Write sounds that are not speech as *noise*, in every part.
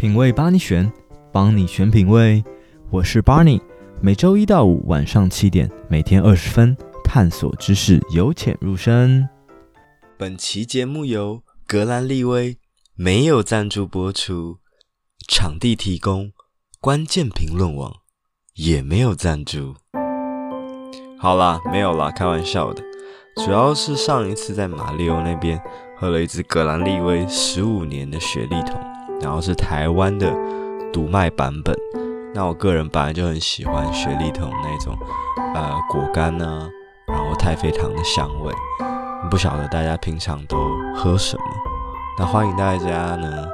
品味帮你选，帮你选品味。我是 Barney，每周一到五晚上七点，每天二十分，探索知识，由浅入深。本期节目由格兰利威没有赞助播出，场地提供关键评论网也没有赞助。好啦，没有啦，开玩笑的。主要是上一次在马里欧那边喝了一支格兰利威十五年的雪莉桶。然后是台湾的独卖版本。那我个人本来就很喜欢雪莉桶那种，呃，果干呢，然后太妃糖的香味。不晓得大家平常都喝什么？那欢迎大家呢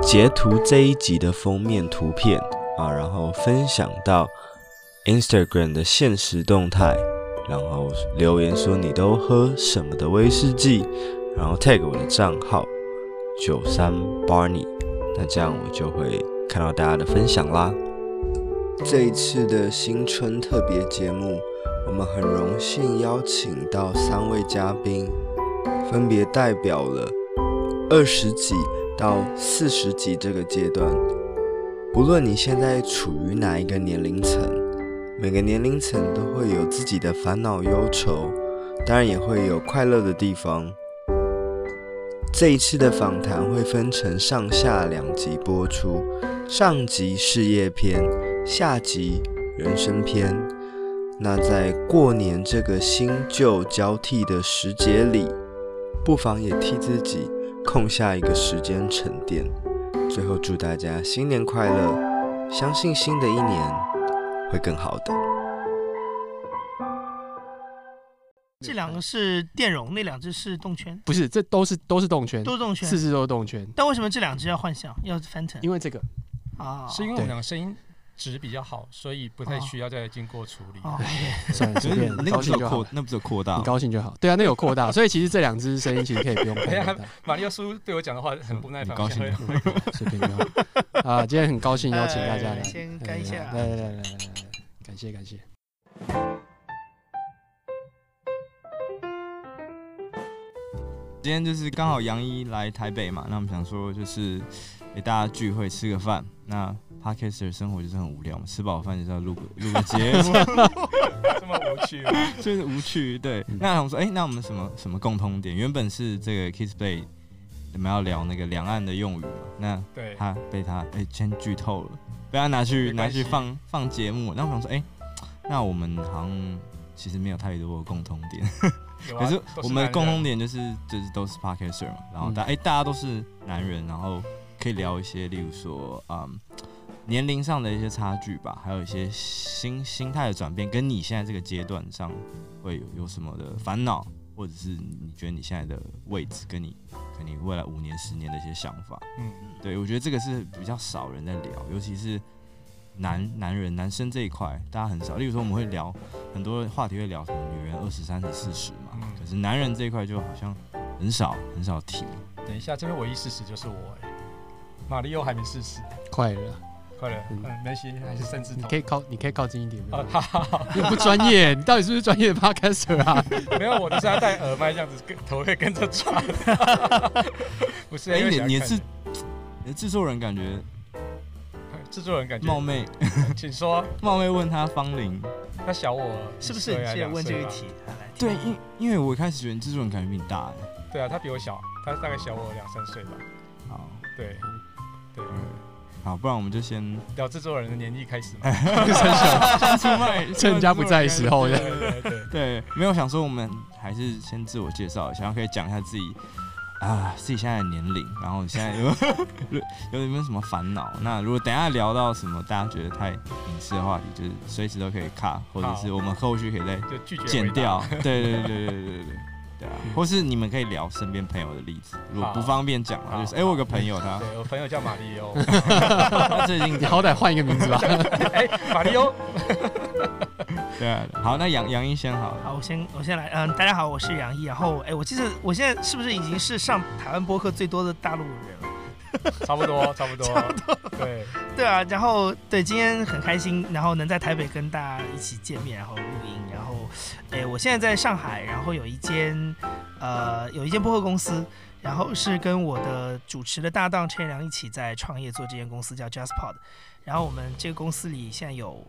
截图这一集的封面图片啊，然后分享到 Instagram 的现实动态，然后留言说你都喝什么的威士忌，然后 tag 我的账号九三 Barney。那这样我就会看到大家的分享啦。这一次的新春特别节目，我们很荣幸邀请到三位嘉宾，分别代表了二十几到四十几这个阶段。不论你现在处于哪一个年龄层，每个年龄层都会有自己的烦恼忧愁，当然也会有快乐的地方。这一次的访谈会分成上下两集播出，上集事业篇，下集人生篇。那在过年这个新旧交替的时节里，不妨也替自己空下一个时间沉淀。最后祝大家新年快乐，相信新的一年会更好的。这两个是电容，那两只是动圈。不是，这都是都是动圈，都是动圈，四只都是动圈。但为什么这两只要换向，要 Phantom？因为这个啊，是因为我们两个声音值比较好，所以不太需要再经过处理。算了，随便，那个不是扩，那不是扩大，你高兴就好。对啊，那有扩大，所以其实这两只声音其实可以不用扩大。马里奥叔对我讲的话很不耐烦，高兴 *laughs* 随便就好。啊，今天很高兴邀请大家来，先干一下，来来来来来，感谢感谢。今天就是刚好杨一来台北嘛，那我们想说就是给大家聚会吃个饭。那 Podcaster 的生活就是很无聊嘛，吃饱饭就是要录个录个 *laughs* 节目，这么无趣吗？就是无趣。对，嗯、那我们说，哎、欸，那我们什么什么共通点？原本是这个 Kiss Play，我们要聊那个两岸的用语嘛。那对，他被他哎、欸、先剧透了，被他拿去拿去放放节目。那我想说，哎、欸，那我们好像其实没有太多的共通点。可是我们的共同点就是就是都是 Podcaster 嘛，然后大哎、欸、大家都是男人，然后可以聊一些，例如说嗯年龄上的一些差距吧，还有一些心心态的转变，跟你现在这个阶段上会有有什么的烦恼，或者是你觉得你现在的位置跟你跟你未来五年十年的一些想法，嗯，对我觉得这个是比较少人在聊，尤其是。男男人男生这一块，大家很少。例如说，我们会聊很多话题，会聊什么女人二十三十四十嘛。可是男人这一块就好像很少很少提。等一下，这边唯一事实就是我哎，马里奥还没四十，快了，快了。嗯，没事，还是甚至你可以靠，你可以靠近一点。啊，好好好，你不专业，你到底是不是专业的 Podcaster 啊？*laughs* 没有，我都是要戴耳麦这样子，跟头会跟着转。*laughs* 不是，哎，你你是你的制作人感觉。制作人感觉冒昧，*laughs* 请说。冒昧问他芳龄，他小我是不是？你先问这一题。对，因因为我一开始觉得制作人感觉比你大哎。对啊，他比我小，他大概小我两三岁吧。好，对，对，好，不然我们就先聊制作人的年纪开始嘛。先出卖，趁人家不在的时候。对对对对，没有想说，我们还是先自我介绍一下，可以讲一下自己。啊，自己现在的年龄，然后现在 *laughs* 有有没有什么烦恼？那如果等一下聊到什么大家觉得太隐私的话题，就是随时都可以卡，或者是我们后续可以再就拒绝剪掉。对对对对对对对。对啊，或是你们可以聊身边朋友的例子，如果不方便讲就是哎、我有个朋友他，对我朋友叫马里欧，他最近好歹换一个名字吧，哎、欸，马里。对啊，好，那杨杨一先好。好，我先我先来，嗯，大家好，我是杨一。然后，哎，我记得我现在是不是已经是上台湾播客最多的大陆人了？*laughs* 差不多，差不多，差不多。对对啊，然后对，今天很开心，然后能在台北跟大家一起见面，然后录音。然后，哎，我现在在上海，然后有一间呃有一间播客公司。然后是跟我的主持的搭档陈良一起在创业做这间公司叫 JustPod，然后我们这个公司里现在有。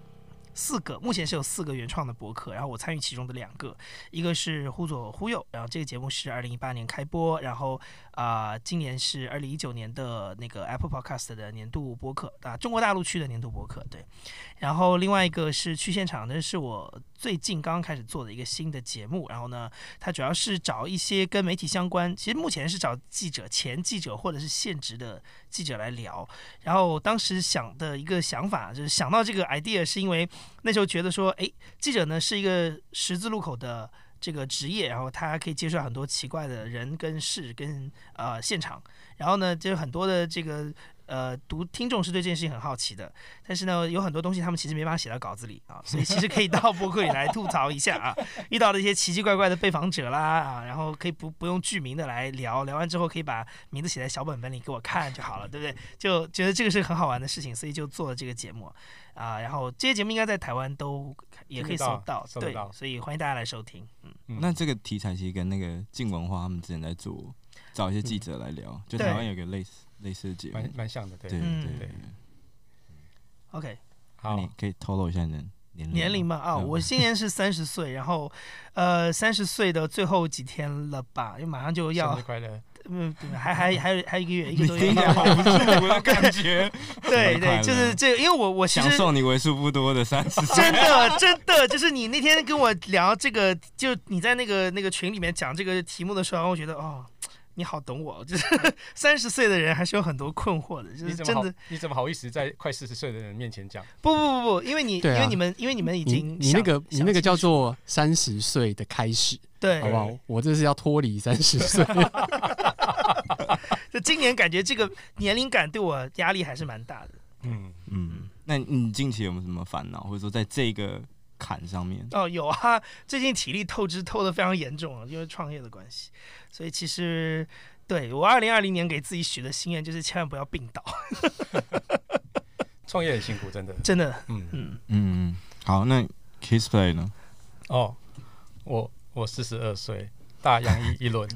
四个，目前是有四个原创的博客，然后我参与其中的两个，一个是忽左忽右，然后这个节目是二零一八年开播，然后啊、今年是二零一九年的那个 Apple Podcast 的年度博客啊，中国大陆区的年度博客，对，然后另外一个是去现场，那是我最近刚刚开始做的一个新的节目，然后呢，它主要是找一些跟媒体相关，其实目前是找记者、前记者或者是现职的记者来聊，然后当时想的一个想法就是想到这个 idea 是因为。那时候觉得说，哎，记者呢是一个十字路口的这个职业，然后他可以接触很多奇怪的人跟事跟呃现场，然后呢，就很多的这个。呃，读听众是对这件事情很好奇的，但是呢，有很多东西他们其实没办法写到稿子里啊，所以其实可以到博客里来吐槽一下啊，遇到的一些奇奇怪怪的被访者啦啊，然后可以不不用具名的来聊，聊完之后可以把名字写在小本本里给我看就好了，对不对？就觉得这个是很好玩的事情，所以就做了这个节目啊。然后这些节目应该在台湾都也可以搜到，到对，所以欢迎大家来收听。嗯，嗯，那这个题材其实跟那个静文化他们之前在做，找一些记者来聊，嗯、就台湾有个类似。类似的节目，蛮蛮像的，对对对对。OK，好，你可以透露一下你的年龄年龄吗？啊，我今年是三十岁，然后呃，三十岁的最后几天了吧？因为马上就要，生日快乐。嗯，对，还还还有还有一个月，*laughs* 一个多月。*laughs* 对对，就是这个，因为我我其实享受你为数不多的三十岁。*laughs* 真的真的，就是你那天跟我聊这个，就你在那个那个群里面讲这个题目的时候，我觉得哦。你好，懂我，就是三十岁的人还是有很多困惑的，就是真的。你怎么好意思在快四十岁的人面前讲？不不不不，因为你、因为你们因为你们已经，你那个你那个叫做三十岁的开始，对，好不好？我这是要脱离三十岁。就今年感觉这个年龄感对我压力还是蛮大的。嗯嗯，那你近期有没有什么烦恼，或者说在这个坎上面？哦，有啊，最近体力透支透得非常严重啊，因为创业的关系。所以其实，对我二零二零年给自己许的心愿就是千万不要病倒。*laughs* 创业很辛苦，真的。真的，嗯嗯嗯。好，那 Kissplay 呢？哦，我我四十二岁，大洋一一轮。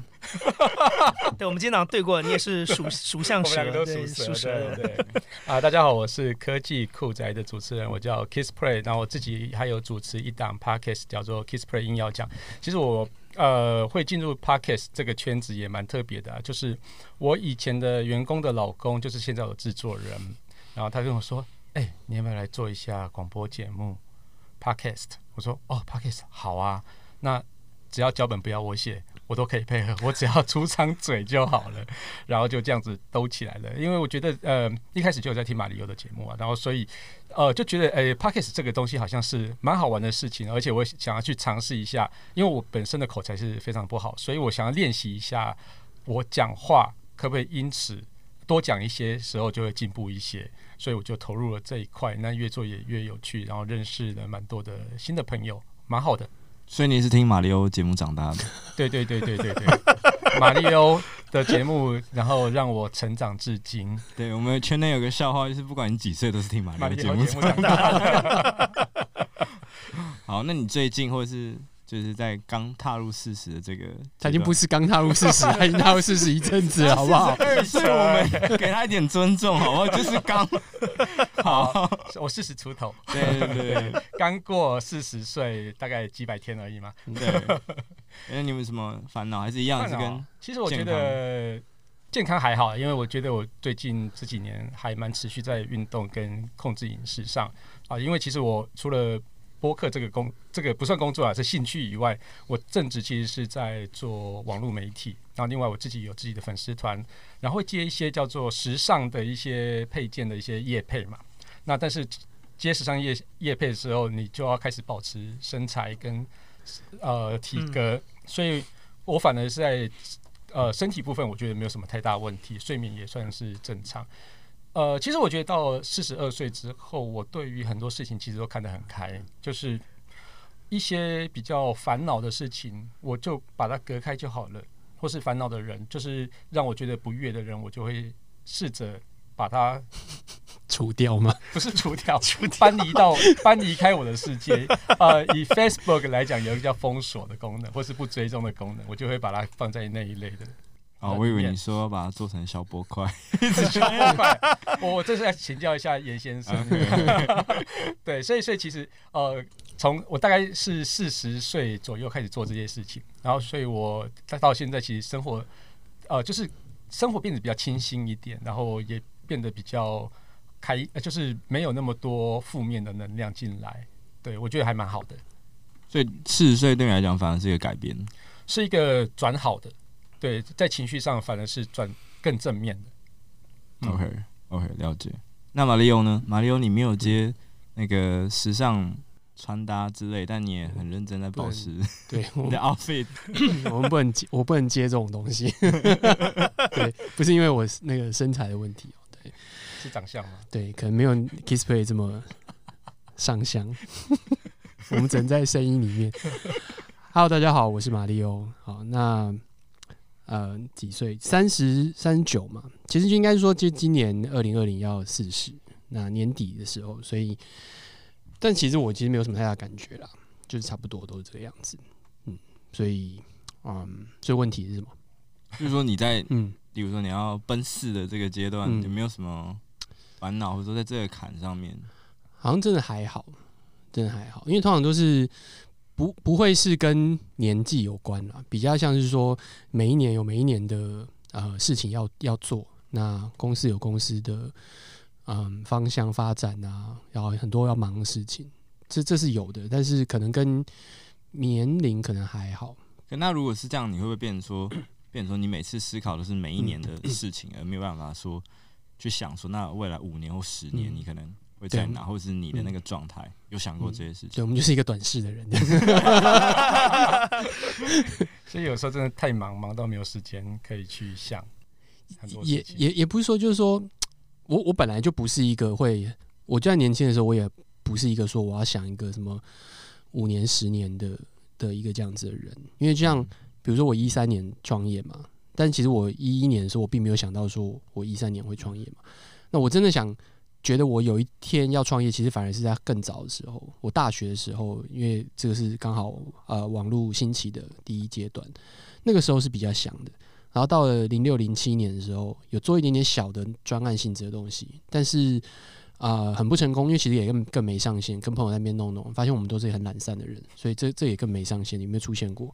*laughs* 对，我们今天早上对过，你也是属 *laughs* 属相蛇，我们都属蛇，属蛇。对啊，大家好，我是科技酷宅的主持人，我叫 Kissplay，然后我自己还有主持一档 Podcast 叫做 Kissplay 硬要讲。其实我。呃，会进入 Podcast 这个圈子也蛮特别的啊，就是我以前的员工的老公，就是现在的制作人，然后他跟我说：“哎，你要不要来做一下广播节目 Podcast？” 我说：“哦，Podcast 好啊，那只要脚本不要我写。”我都可以配合，我只要出张嘴就好了，*laughs* 然后就这样子兜起来了。因为我觉得，呃，一开始就有在听马里欧的节目啊，然后所以，呃，就觉得，诶，Podcast 这个东西好像是蛮好玩的事情，而且我想要去尝试一下。因为我本身的口才是非常不好，所以我想要练习一下，我讲话可不可以因此多讲一些时候就会进步一些，所以我就投入了这一块。那越做也越有趣，然后认识了蛮多的新的朋友，蛮好的。所以你是听马里欧节目长大的？对对对对对对，*laughs* 马里欧的节目，然后让我成长至今。对，我们圈内有个笑话，就是不管你几岁，都是听马里欧节目长大的。*laughs* 好，那你最近或者是？就是在刚踏入四十的这个，他已经不是刚踏入四十，他已经踏入四十一阵子了，好不好？所以我们 *laughs* 给他一点尊重，好不好？就是刚 *laughs* 好，我四十出头，对对对，*laughs* 刚过四十岁，大概几百天而已嘛。对，那你们什么烦恼？还是一样？是跟其实我觉得健康还好，因为我觉得我最近这几年还蛮持续在运动跟控制饮食上啊，因为其实我除了播客这个工，这个不算工作啊，是兴趣以外，我正职其实是在做网络媒体。然后另外我自己有自己的粉丝团，然后会接一些叫做时尚的一些配件的一些业配嘛。那但是接时尚业业配的时候，你就要开始保持身材跟呃体格，嗯、所以我反而是在呃身体部分，我觉得没有什么太大问题，睡眠也算是正常。呃，其实我觉得到四十二岁之后，我对于很多事情其实都看得很开，就是一些比较烦恼的事情，我就把它隔开就好了；或是烦恼的人，就是让我觉得不悦的人，我就会试着把它 *laughs* 除掉吗？*laughs* 不是除掉，*laughs* 搬离到搬离开我的世界。呃，以 Facebook 来讲，有一个叫封锁的功能，或是不追踪的功能，我就会把它放在那一类的。哦，我以为你说要把它做成小波块，*laughs* 小波块。我这是要请教一下严先生。*laughs* 对，所以所以其实呃，从我大概是四十岁左右开始做这些事情，然后所以我到现在其实生活呃就是生活变得比较清新一点，然后也变得比较开，就是没有那么多负面的能量进来。对，我觉得还蛮好的。所以四十岁对你来讲反而是一个改变，是一个转好的。对，在情绪上反而是转更正面的。嗯、OK OK，了解。那马里欧呢？马里欧，你没有接那个时尚穿搭之类，但你也很认真在保持对 *laughs* 你的 outfit。*laughs* 我们不能接，我不能接这种东西。*laughs* 对，不是因为我那个身材的问题哦，对，是长相吗？对，可能没有 Kissplay 这么上香。我们只能在声音里面。Hello，大家好，我是马里欧。好，那。呃，几岁？三十三十九嘛，其实就应该说，就今年二零二零要四十，那年底的时候，所以，但其实我其实没有什么太大感觉啦，就是差不多都是这个样子，嗯，所以，嗯，所以问题是什么？就是说你在，嗯，比如说你要奔四的这个阶段，嗯、有没有什么烦恼，或者说在这个坎上面，好像真的还好，真的还好，因为通常都是。不不会是跟年纪有关啦，比较像是说每一年有每一年的呃事情要要做，那公司有公司的嗯方向发展啊，然后很多要忙的事情，这这是有的，但是可能跟年龄可能还好。那如果是这样，你会不会变成说，*clears throat* 变成说你每次思考的是每一年的事情，而没有办法说去想说，那未来五年或十年你可能。会在哪，或者是你的那个状态，嗯、有想过这些事情？对，我们就是一个短视的人，*laughs* 所以有时候真的太忙，忙到没有时间可以去想很多也也也不是说，就是说我我本来就不是一个会，我就在年轻的时候，我也不是一个说我要想一个什么五年、十年的的一个这样子的人。因为就像比如说我一三年创业嘛，但其实我一一年的时候，我并没有想到说我一三年会创业嘛。那我真的想。觉得我有一天要创业，其实反而是在更早的时候。我大学的时候，因为这个是刚好呃网络兴起的第一阶段，那个时候是比较想的。然后到了零六零七年的时候，有做一点点小的专案性质的东西，但是啊、很不成功，因为其实也更更没上线。跟朋友在那边弄弄，发现我们都是很懒散的人，所以这这也更没上线，也没有出现过。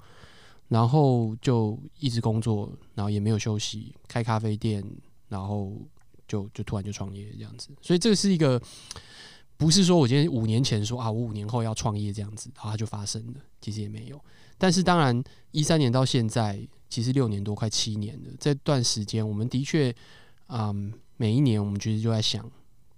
然后就一直工作，然后也没有休息，开咖啡店，然后。就就突然就创业这样子，所以这是一个不是说我今天五年前说啊，我五年后要创业这样子，然后它就发生了，其实也没有。但是当然，一三年到现在，其实六年多快七年了，这段时间我们的确，嗯，每一年我们其实就在想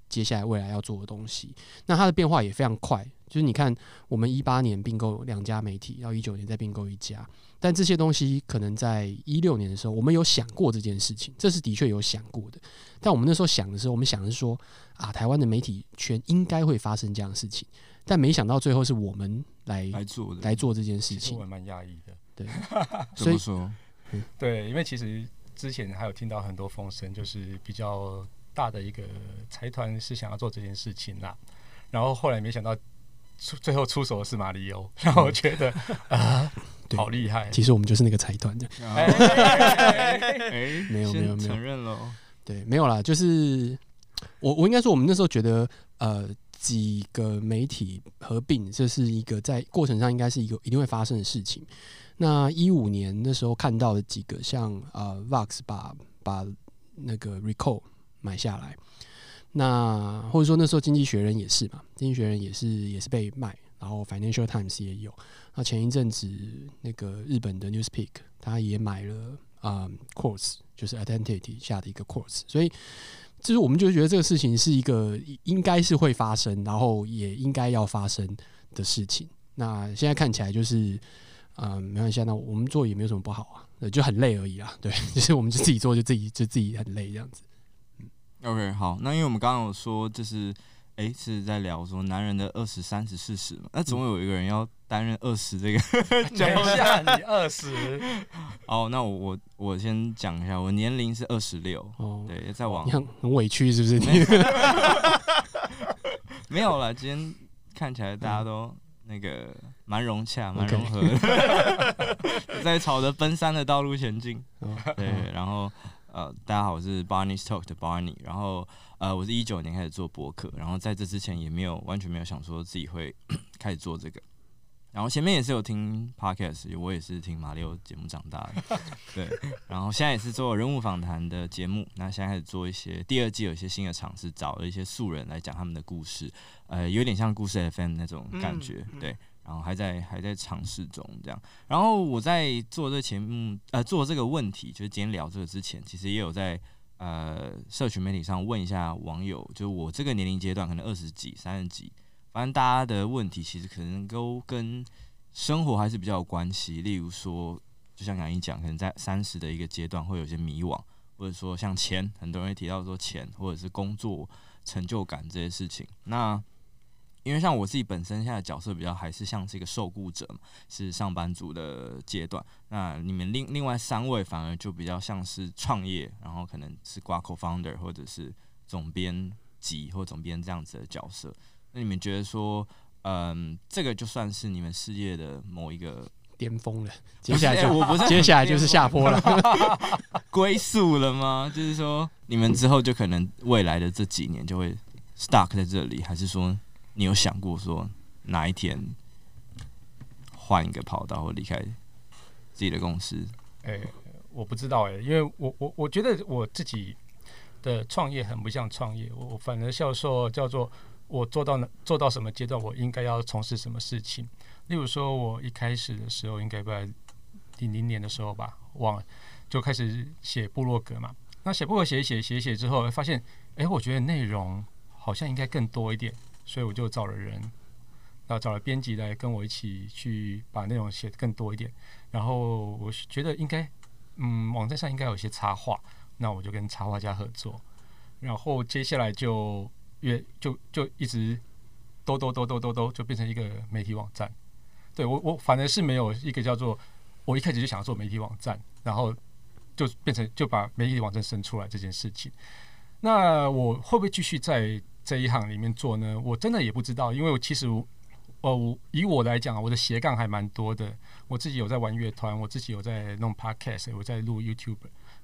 接下来未来要做的东西，那它的变化也非常快。就是你看，我们一八年并购两家媒体，然后一九年再并购一家，但这些东西可能在一六年的时候，我们有想过这件事情，这是的确有想过的。但我们那时候想的时候，我们想的是说，啊，台湾的媒体圈应该会发生这样的事情，但没想到最后是我们来来做来做这件事情。我蛮讶异的，对，*laughs* 所以说，对，因为其实之前还有听到很多风声，就是比较大的一个财团是想要做这件事情啦，然后后来没想到。出最后出手的是马里欧，让我觉得 *laughs* 啊，好厉害！其实我们就是那个财团的，哎，*laughs* 没有没有没有承认了，对，没有啦，就是我我应该说，我们那时候觉得呃，几个媒体合并，这是一个在过程上应该是一个一定会发生的事情。那一五年那时候看到的几个像呃，Vox 把把那个 Recall 买下来。那或者说那时候《经济学人》也是嘛，《经济学人》也是也是被卖，然后《Financial Times》也有。那前一阵子那个日本的 Newspeak，他也买了啊、嗯、，Quartz 就是 Identity 下的一个 Quartz，所以就是我们就觉得这个事情是一个应该是会发生，然后也应该要发生的事情。那现在看起来就是啊、嗯，没关系，那我们做也没有什么不好啊，就很累而已啊。对，*laughs* 就是我们就自己做，就自己就自己很累这样子。OK，好，那因为我们刚刚有说，就是哎、欸，是在聊说男人的二十三十四十嘛，那总有一个人要担任二十这个。讲一下你二十。哦，那我我我先讲一下，我年龄是二十六。哦，对，再往。很委屈是不是？没有 *laughs* 了，今天看起来大家都那个蛮融洽，蛮融合的，*laughs* 在朝着奔三的道路前进。对，然后呃，大家好，我是 Barney's Talk 的 Barney，然后呃，我是一九年开始做博客，然后在这之前也没有完全没有想说自己会 *coughs* 开始做这个。然后前面也是有听 podcast，我也是听马六节目长大的，对。然后现在也是做人物访谈的节目，那现在开始做一些第二季有一些新的尝试，找了一些素人来讲他们的故事，呃，有点像故事 FM 那种感觉，对。然后还在还在尝试中这样。然后我在做这节目，呃，做这个问题，就是今天聊这个之前，其实也有在呃社群媒体上问一下网友，就我这个年龄阶段，可能二十几、三十几。反正大家的问题其实可能都跟生活还是比较有关系，例如说，就像杨一讲，可能在三十的一个阶段会有些迷惘，或者说像钱，很多人会提到说钱，或者是工作成就感这些事情。那因为像我自己本身现在的角色比较还是像是一个受雇者嘛，是上班族的阶段。那你们另另外三位反而就比较像是创业，然后可能是挂 co-founder 或者是总编辑或总编这样子的角色。那你们觉得说，嗯，这个就算是你们事业的某一个巅峰了，接下来就我不是接下来就是下坡了，*laughs* 归宿了吗？*laughs* 就是说，你们之后就可能未来的这几年就会 stuck 在这里，还是说你有想过说哪一天换一个跑道或离开自己的公司？哎、我不知道哎、因为我我我觉得我自己的创业很不像创业，我反而笑说叫做。我做到做到什么阶段，我应该要从事什么事情？例如说，我一开始的时候，应该在零零年的时候吧，忘了，就开始写部落格嘛。那写部落写写写写之后，发现，哎，我觉得内容好像应该更多一点，所以我就找了人，然后找了编辑来跟我一起去把内容写得更多一点。然后我觉得应该，嗯，网站上应该有些插画，那我就跟插画家合作。然后接下来就。越就就一直兜兜兜兜兜兜，就变成一个媒体网站。对我我反而是没有一个叫做我一开始就想要做媒体网站，然后就变成就把媒体网站生出来这件事情。那我会不会继续在这一行里面做呢？我真的也不知道，因为我其实哦，以我来讲，我的斜杠还蛮多的。我自己有在玩乐团，我自己有在弄 podcast，我在录 YouTube，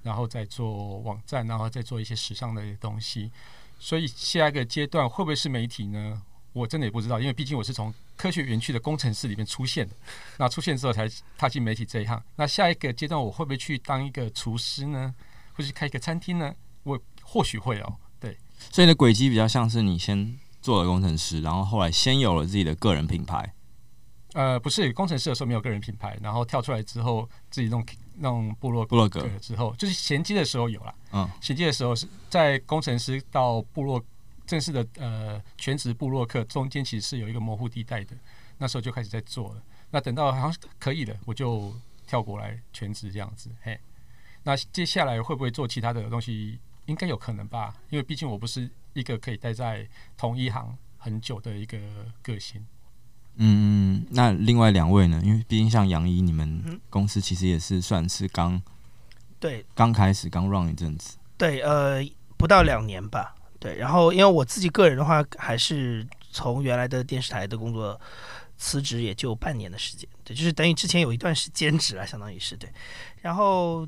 然后在做网站，然后再做一些时尚的东西。所以下一个阶段会不会是媒体呢？我真的也不知道，因为毕竟我是从科学园区的工程师里面出现的，那出现之后才踏进媒体这一行。那下一个阶段我会不会去当一个厨师呢？或是开一个餐厅呢？我或许会哦。对，所以你的轨迹比较像是你先做了工程师，然后后来先有了自己的个人品牌。呃，不是，工程师的时候没有个人品牌，然后跳出来之后自己弄。弄部落部落格之后，就是衔接的时候有了。嗯，衔接的时候是在工程师到部落正式的呃全职部落客中间，其实是有一个模糊地带的。那时候就开始在做了。那等到好像可以了，我就跳过来全职这样子。嘿，那接下来会不会做其他的东西？应该有可能吧，因为毕竟我不是一个可以待在同一行很久的一个个性。嗯，那另外两位呢？因为毕竟像杨一，你们公司其实也是算是刚对刚开始刚 run 一阵子，对，呃，不到两年吧。对，然后因为我自己个人的话，还是从原来的电视台的工作辞职，也就半年的时间。对，就是等于之前有一段时间兼职啊，相当于是对。然后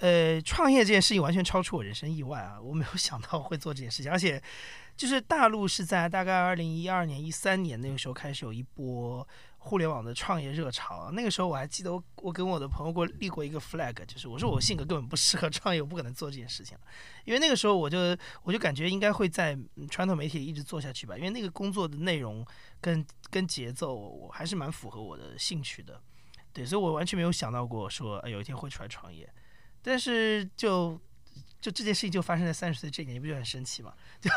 呃，创业这件事情完全超出我人生意外啊！我没有想到会做这件事情，而且。就是大陆是在大概二零一二年、一三年那个时候开始有一波互联网的创业热潮。那个时候我还记得，我我跟我的朋友过立过一个 flag，就是我说我性格根本不适合创业，我不可能做这件事情。因为那个时候我就我就感觉应该会在传统媒体一直做下去吧，因为那个工作的内容跟跟节奏我还是蛮符合我的兴趣的。对，所以我完全没有想到过说有一天会出来创业，但是就。就这件事情就发生在三十岁这一年，你不就很神奇吗？*laughs* 就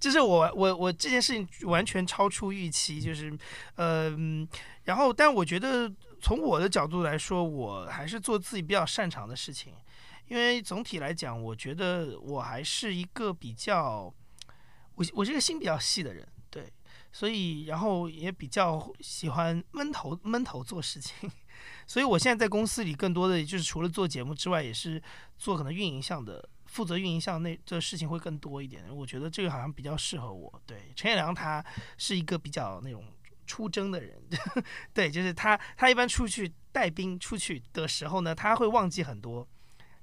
就是我我我这件事情完全超出预期，就是嗯、然后但我觉得从我的角度来说，我还是做自己比较擅长的事情，因为总体来讲，我觉得我还是一个比较我我这个心比较细的人，对，所以然后也比较喜欢闷头闷头做事情。所以，我现在在公司里，更多的就是除了做节目之外，也是做可能运营项的，负责运营项那这事情会更多一点。我觉得这个好像比较适合我。对，陈彦良他是一个比较那种出征的人，*laughs* 对，就是他，他一般出去带兵出去的时候呢，他会忘记很多。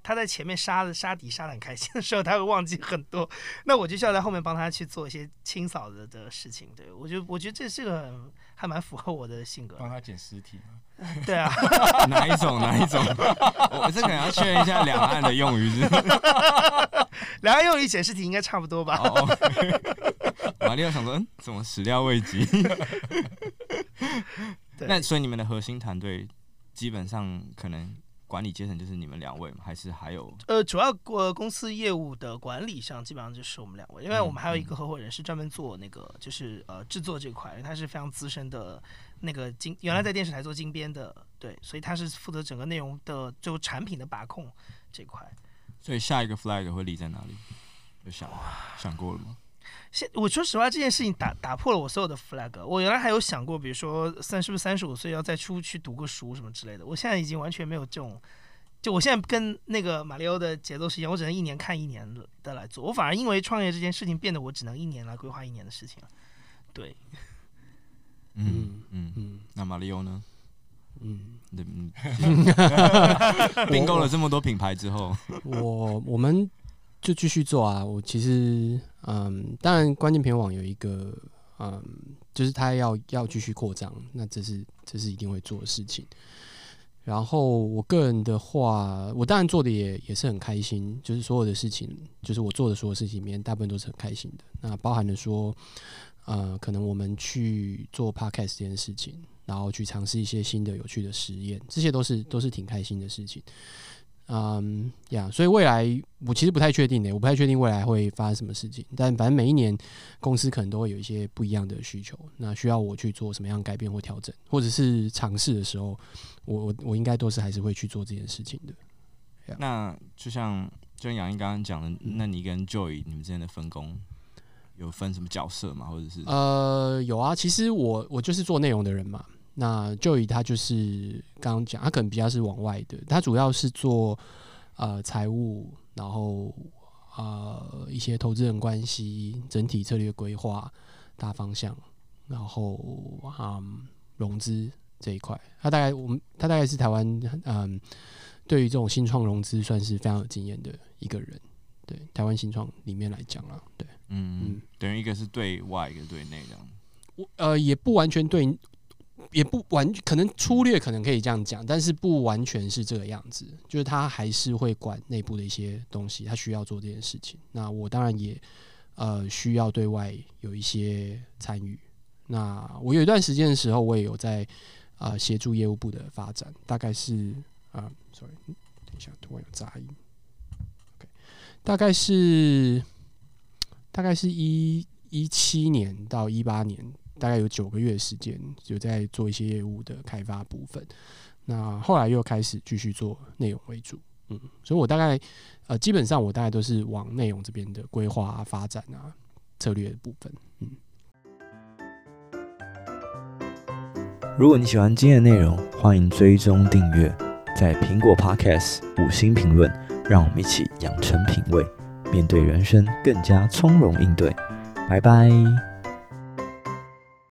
他在前面杀的杀敌杀的很开心的时候，他会忘记很多。那我就需要在后面帮他去做一些清扫的的事情。对我觉得，我觉得这是个还蛮符合我的性格。帮他捡尸体吗？对啊。*laughs* 哪一种？哪一种？我这可能要确认一下两岸的用语是。*laughs* 两岸用语捡尸体应该差不多吧？哦。马里奥想说，嗯，怎么始料未及？*laughs* 那所以你们的核心团队基本上可能。管理阶层就是你们两位吗？还是还有？呃，主要呃公司业务的管理上，基本上就是我们两位，因为我们还有一个合伙人是专门做那个，就是呃制作这块，因为他是非常资深的那个金，原来在电视台做金编的，对，所以他是负责整个内容的就产品的把控这块。所以下一个 flag 会立在哪里？有想想过了吗？现我说实话，这件事情打打破了我所有的 flag。我原来还有想过，比如说三是不是三十五岁要再出去读个书什么之类的。我现在已经完全没有这种，就我现在跟那个马里奥的节奏是一样，我只能一年看一年的来做。我反而因为创业这件事情变得我只能一年来规划一年的事情了。对，嗯嗯嗯。那马里奥呢？嗯嗯，*laughs* 并购了这么多品牌之后，我我们。就继续做啊！我其实，嗯，当然，关键评网有一个，嗯，就是他要要继续扩张，那这是这是一定会做的事情。然后我个人的话，我当然做的也也是很开心，就是所有的事情，就是我做的所有事情里面，大部分都是很开心的。那包含了说，呃，可能我们去做 podcast 这件事情，然后去尝试一些新的有趣的实验，这些都是都是挺开心的事情。嗯呀，所以未来我其实不太确定的，我不太确定未来会发生什么事情。但反正每一年公司可能都会有一些不一样的需求，那需要我去做什么样改变或调整，或者是尝试的时候，我我我应该都是还是会去做这件事情的。那就像就像杨毅刚刚讲的，那你跟 Joy 你们之间的分工有分什么角色吗？或者是呃有啊，其实我我就是做内容的人嘛。那 Joey 他就是刚刚讲，他可能比较是往外的，他主要是做呃财务，然后呃一些投资人关系、整体策略规划、大方向，然后嗯融资这一块，他大概我们他大概是台湾嗯对于这种新创融资算是非常有经验的一个人，对台湾新创里面来讲啊，对，嗯嗯，等于一个是对外，一个对内这样，我呃也不完全对。也不完，可能粗略可能可以这样讲，但是不完全是这个样子。就是他还是会管内部的一些东西，他需要做这件事情。那我当然也呃需要对外有一些参与。那我有一段时间的时候，我也有在呃协助业务部的发展，大概是啊，sorry，等一下突然有杂音。OK，大概是大概是一一七年到一八年。大概有九个月时间，就在做一些业务的开发部分。那后来又开始继续做内容为主，嗯，所以我大概呃，基本上我大概都是往内容这边的规划啊、发展啊、策略的部分，嗯。如果你喜欢今天的内容，欢迎追踪订阅，在苹果 Podcast 五星评论，让我们一起养成品味，面对人生更加从容应对。拜拜。